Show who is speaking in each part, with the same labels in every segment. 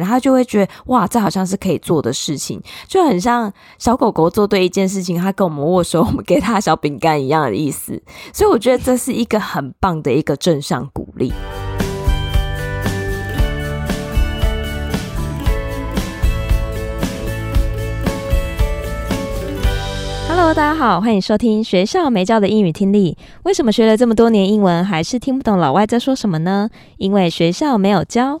Speaker 1: 然后就会觉得哇，这好像是可以做的事情，就很像小狗狗做对一件事情，他跟我们握手，我们给他小饼干一样的意思。所以我觉得这是一个很棒的一个正向鼓励。Hello，大家好，欢迎收听学校没教的英语听力。为什么学了这么多年英文，还是听不懂老外在说什么呢？因为学校没有教。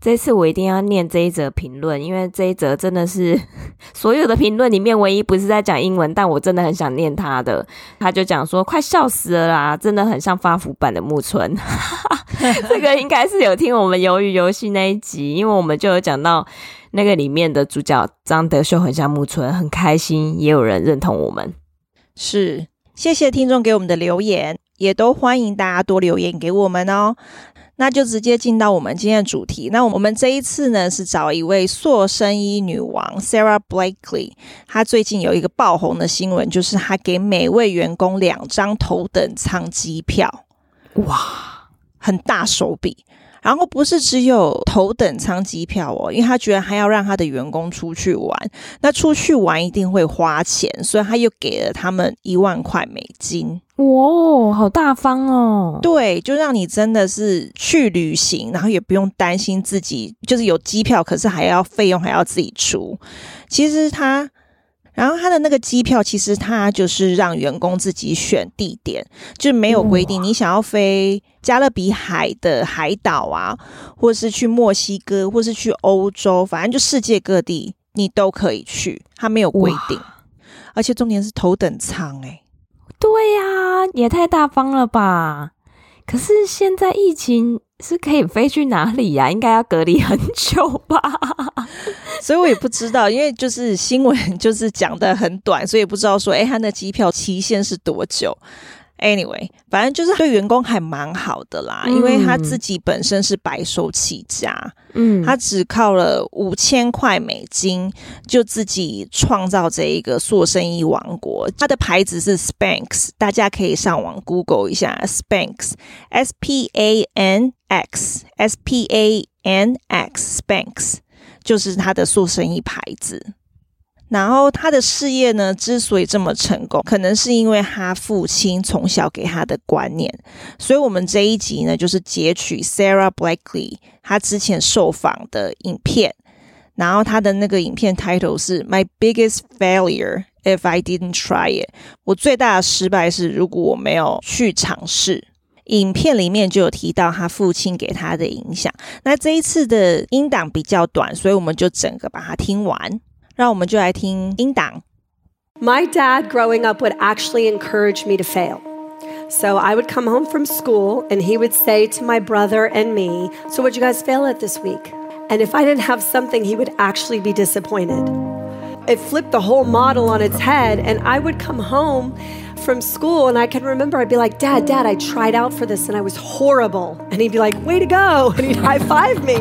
Speaker 1: 这次我一定要念这一则评论，因为这一则真的是 所有的评论里面唯一不是在讲英文，但我真的很想念他的。他就讲说：“快笑死了啦，真的很像发福版的木村。”这个应该是有听我们鱿鱼游戏那一集，因为我们就有讲到那个里面的主角张德秀很像木村，很开心，也有人认同我们。
Speaker 2: 是，谢谢听众给我们的留言，也都欢迎大家多留言给我们哦。那就直接进到我们今天的主题。那我们这一次呢，是找一位塑身衣女王 Sarah Blakely。她最近有一个爆红的新闻，就是她给每位员工两张头等舱机票，哇，很大手笔。然后不是只有头等舱机票哦，因为她觉得还要让她的员工出去玩。那出去玩一定会花钱，所以她又给了他们一万块美金。
Speaker 1: 哇，好大方哦！
Speaker 2: 对，就让你真的是去旅行，然后也不用担心自己就是有机票，可是还要费用还要自己出。其实他，然后他的那个机票，其实他就是让员工自己选地点，就没有规定你想要飞加勒比海的海岛啊，或是去墨西哥，或是去欧洲，反正就世界各地你都可以去，他没有规定。而且重点是头等舱，欸，
Speaker 1: 对呀、也太大方了吧！可是现在疫情是可以飞去哪里呀、啊？应该要隔离很久吧？
Speaker 2: 所以我也不知道，因为就是新闻就是讲得很短，所以也不知道说，诶，他的机票期限是多久？Anyway，反正就是对员工还蛮好的啦，嗯、因为他自己本身是白手起家，嗯，他只靠了五千块美金就自己创造这一个塑身衣王国。他的牌子是 Spanx，大家可以上网 Google 一下 Spanx，S P A N X，S P A N X，Spanx 就是他的塑身衣牌子。然后他的事业呢，之所以这么成功，可能是因为他父亲从小给他的观念。所以，我们这一集呢，就是截取 Sarah Blackley 他之前受访的影片。然后他的那个影片 title 是 My biggest failure if I didn't try it。我最大的失败是如果我没有去尝试。影片里面就有提到他父亲给他的影响。那这一次的音档比较短，所以我们就整个把它听完。让我们就来听音档。
Speaker 3: My dad growing up would actually encourage me to fail. So I would come home from school and he would say to my brother and me, So what'd you guys fail at this week? And if I didn't have something, he would actually be disappointed. It flipped the whole model on its head. And I would come home from school and I can remember I'd be like, Dad, Dad, I tried out for this and I was horrible. And he'd be like, Way to go. And he'd high five me.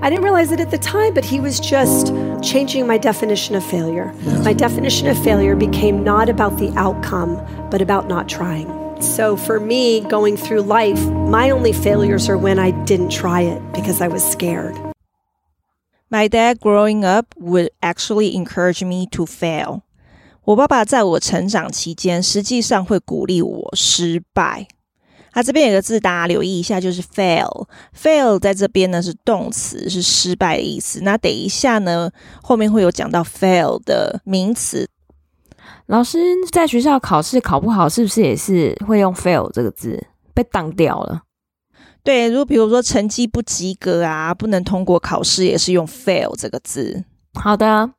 Speaker 3: I didn't realize it at the time, but he was just changing my definition of failure. My definition of failure became not about the outcome, but about not trying. So for me, going through life, my only failures are when I didn't try it because I was scared.
Speaker 2: My dad growing up would actually encourage me to fail. 我爸爸在我成长期间，实际上会鼓励我失败。 它、啊、这边有个字，大家留意一下，就是 fail。fail 在这边呢是动词，是失败的意思。那等一下呢，后面会有讲到 fail 的名词。
Speaker 1: 老师在学校考试考不好，是不是也是会用 fail 这个字被当掉了？
Speaker 2: 对，如果比如说成绩不及格啊，不能通过考试，也是用 fail 这个字。
Speaker 1: 好的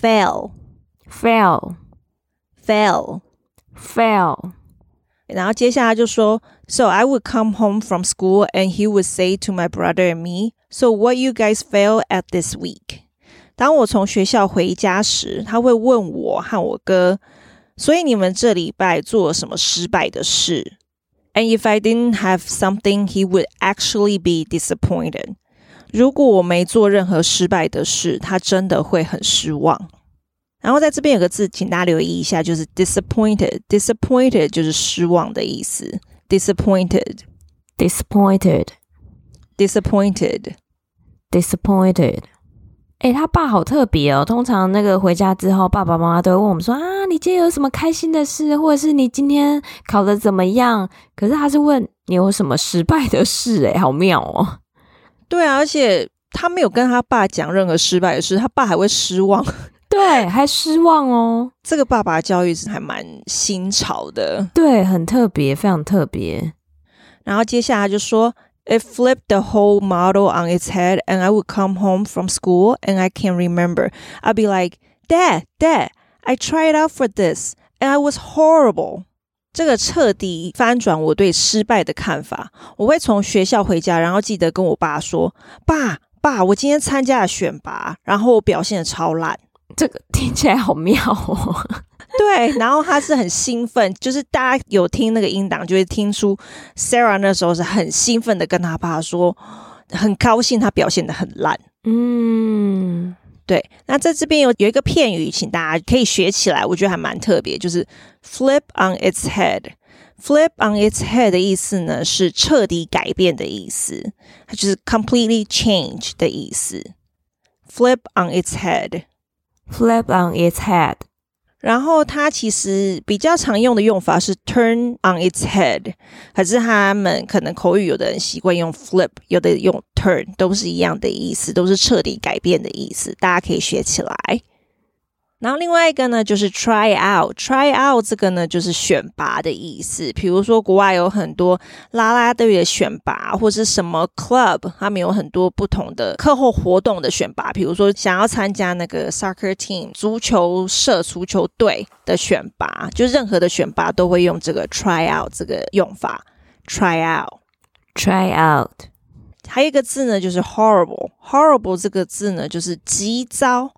Speaker 1: ，fail，fail，fail，fail。
Speaker 2: 然后接下来就说，So I would come home from school and he would say to my brother and me, So what you guys fail at this week? 当我从学校回家时，他会问我和我哥，所以你们这礼拜做了什么失败的事？And if I didn't have something, he would actually be disappointed. 如果我没做任何失败的事，他真的会很失望。然后在这边有个字，请大家留意一下，就是 disappointed。disappointed 就是失望的意思。
Speaker 1: disappointed，disappointed，disappointed，disappointed。哎，他爸好特别哦。通常那个回家之后，爸爸妈妈都会问我们说：“啊，你今天有什么开心的事，或者是你今天考得怎么样？”可是他是问你有什么失败的事，哎，好妙哦。
Speaker 2: 对啊，而且他没有跟他爸讲任何失败的事，他爸还会失望。
Speaker 1: 对，还失望哦。
Speaker 2: 这个爸爸教育是还蛮新潮的，
Speaker 1: 对，很特别，非常特别。
Speaker 2: 然后接下来就说，It flipped the whole model on its head, and I would come home from school, and I can't remember. I'd be like, Dad, Dad, I tried out for this, and I was horrible. 这个彻底翻转我对失败的看法。我会从学校回家，然后记得跟我爸说：“爸爸，我今天参加了选拔，然后我表现的超烂。”
Speaker 1: 这个听起来好妙哦。
Speaker 2: 对，然后他是很兴奋，就是大家有听那个音档，就会听出 Sarah 那时候是很兴奋的跟他爸说，很高兴他表现的很烂。
Speaker 1: 嗯。
Speaker 2: 对，那在这边有有一个片语，请大家可以学起来，我觉得还蛮特别，就是 flip on its head。flip on its head 的意思呢，是彻底改变的意思，它就是 completely change 的意思。flip on its Flip
Speaker 1: on its head。
Speaker 2: 然后它其实比较常用的用法是 turn on its head，可是他们可能口语有的人习惯用 flip，有的用 turn，都是一样的意思，都是彻底改变的意思，大家可以学起来。然后另外一个呢，就是 try out，try out 这个呢就是选拔的意思。比如说国外有很多啦啦队的选拔，或是什么 club，他们有很多不同的课后活动的选拔。比如说想要参加那个 soccer team 足球社、足球队的选拔，就任何的选拔都会用这个 try out 这个用法。try
Speaker 1: out，try out。
Speaker 2: 还有一个字呢，就是 horrible，horrible 这个字呢就是极糟。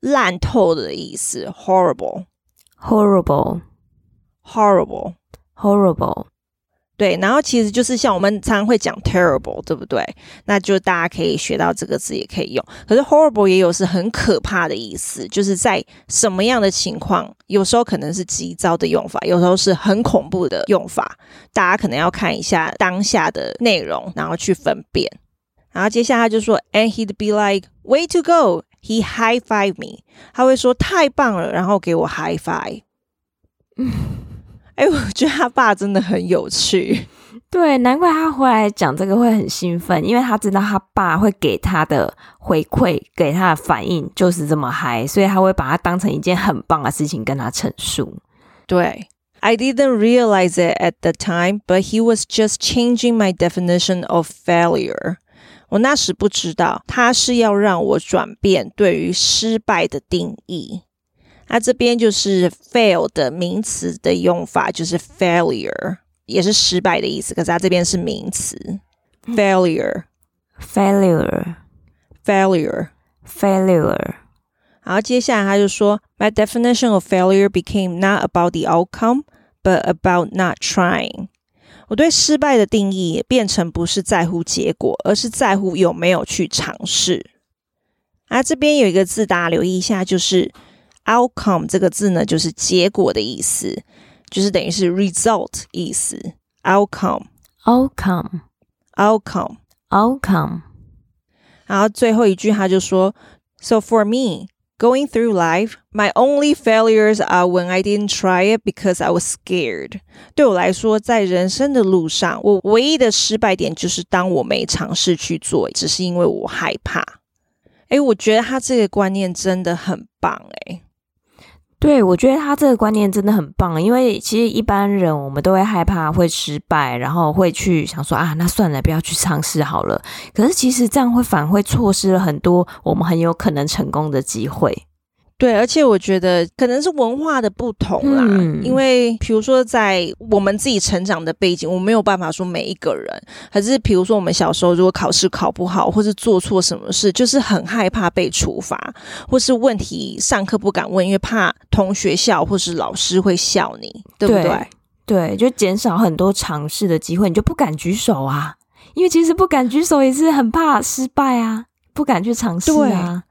Speaker 2: 烂透的意思
Speaker 1: ，horrible，horrible，horrible，horrible。
Speaker 2: 对，然后其实就是像我们常常会讲 terrible，对不对？那就大家可以学到这个字，也可以用。可是 horrible 也有是很可怕的意思，就是在什么样的情况，有时候可能是急招的用法，有时候是很恐怖的用法。大家可能要看一下当下的内容，然后去分辨。然后接下来就说，and he'd be like, way to go。He high five me，他会说太棒了，然后给我 high five。嗯，哎，我觉得他爸真的很有趣。
Speaker 1: 对，难怪他回来讲这个会很兴奋，因为他知道他爸会给他的回馈，给他的反应就是这么嗨，所以他会把它当成一件很棒的事情跟他陈述。
Speaker 2: 对，I didn't realize it at the time, but he was just changing my definition of failure. 我那时不知道，他是要让我转变对于失败的定义。那这边就是 fail 的名词的用法，就是 failure，也是失败的意思。可是它这边是名词
Speaker 1: ，failure，failure，failure，failure。
Speaker 2: 然后接下来他就说，My definition of failure became not about the outcome, but about not trying. 我对失败的定义也变成不是在乎结果，而是在乎有没有去尝试。啊，这边有一个字，大家留意一下，就是 outcome 这个字呢，就是结果的意思，就是等于是 result 意思。
Speaker 1: outcome，outcome，outcome。
Speaker 2: 然后最后一句他就说，So for me。Going through life, my only failures are when I didn't try it because I was scared. 对我来说，在人生的路上，我唯一的失败点就是当我没尝试去做，只是因为我害怕。诶，我觉得他这个观念真的很棒，诶。
Speaker 1: 对，我觉得他这个观念真的很棒，因为其实一般人我们都会害怕会失败，然后会去想说啊，那算了，不要去尝试好了。可是其实这样会反而会错失了很多我们很有可能成功的机会。
Speaker 2: 对，而且我觉得可能是文化的不同啦，嗯、因为比如说在我们自己成长的背景，我没有办法说每一个人，还是比如说我们小时候如果考试考不好，或是做错什么事，就是很害怕被处罚，或是问题上课不敢问，因为怕同学校或是老师会笑你，对不对？
Speaker 1: 对，就减少很多尝试的机会，你就不敢举手啊，因为其实不敢举手也是很怕失败啊。不敢去尝试啊。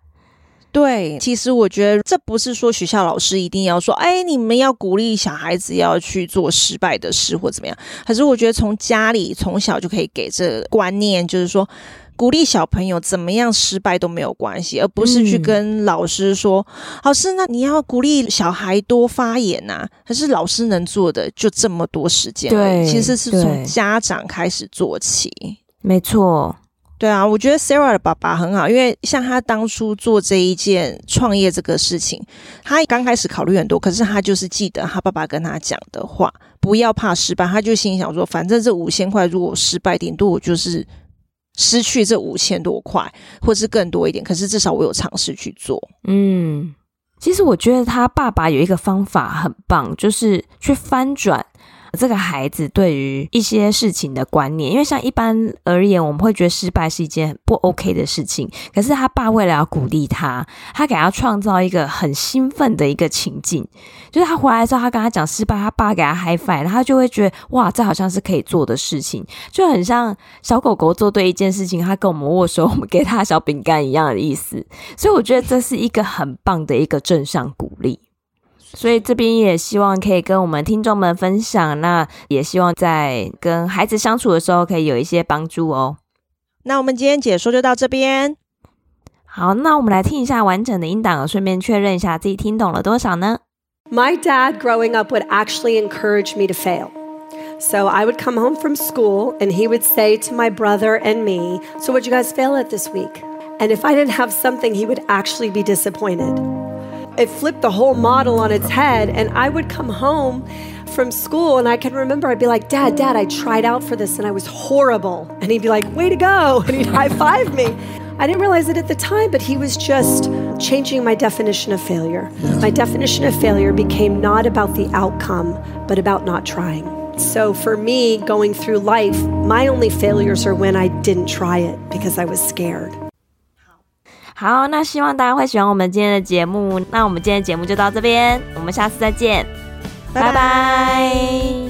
Speaker 2: 对，其实我觉得这不是说学校老师一定要说，哎，你们要鼓励小孩子要去做失败的事或怎么样。可是我觉得从家里从小就可以给这个观念，就是说鼓励小朋友怎么样失败都没有关系，而不是去跟老师说，嗯、老师，那你要鼓励小孩多发言呐、啊。可是老师能做的就这么多时间，对，其实是从家长开始做起，
Speaker 1: 没错。
Speaker 2: 对啊，我觉得 Sarah 的爸爸很好，因为像他当初做这一件创业这个事情，他刚开始考虑很多，可是他就是记得他爸爸跟他讲的话，不要怕失败。他就心想说，反正这五千块如果失败，顶多我就是失去这五千多块，或是更多一点。可是至少我有尝试去做。
Speaker 1: 嗯，其实我觉得他爸爸有一个方法很棒，就是去翻转。这个孩子对于一些事情的观念，因为像一般而言，我们会觉得失败是一件不 OK 的事情。可是他爸为了要鼓励他，他给他创造一个很兴奋的一个情境，就是他回来之后，他跟他讲失败，他爸给他 hi five，他就会觉得哇，这好像是可以做的事情，就很像小狗狗做对一件事情，他跟我们握手，我们给他小饼干一样的意思。所以我觉得这是一个很棒的一个正向鼓励。所以这边也希望可以跟我们听众们分享，那也希望在跟孩子相处的时候可以有一些帮助哦。
Speaker 2: 那我们今天解说就到这边。
Speaker 1: 好，那我们来听一下完整的音档，顺便确认一下自己听懂了多少呢？
Speaker 3: My dad growing up would actually encourage me to fail. So I would come home from school and he would say to my brother and me, So what'd you guys fail at this week? And if I didn't have something, he would actually be disappointed. it flipped the whole model on its head. And I would come home from school and I can remember I'd be like, Dad, Dad, I tried out for this and I was horrible. And he'd be like, Way to go. And he'd high five me. I didn't realize it at the time, but he was just changing my definition of failure. My definition of failure became not about the outcome, but about not trying. So for me, going through life, my only failures are when I didn't try it because I was scared.
Speaker 1: 好，那希望大家会喜欢我们今天的节目。那我们今天的节目就到这边，我们下次再见，拜拜。拜拜。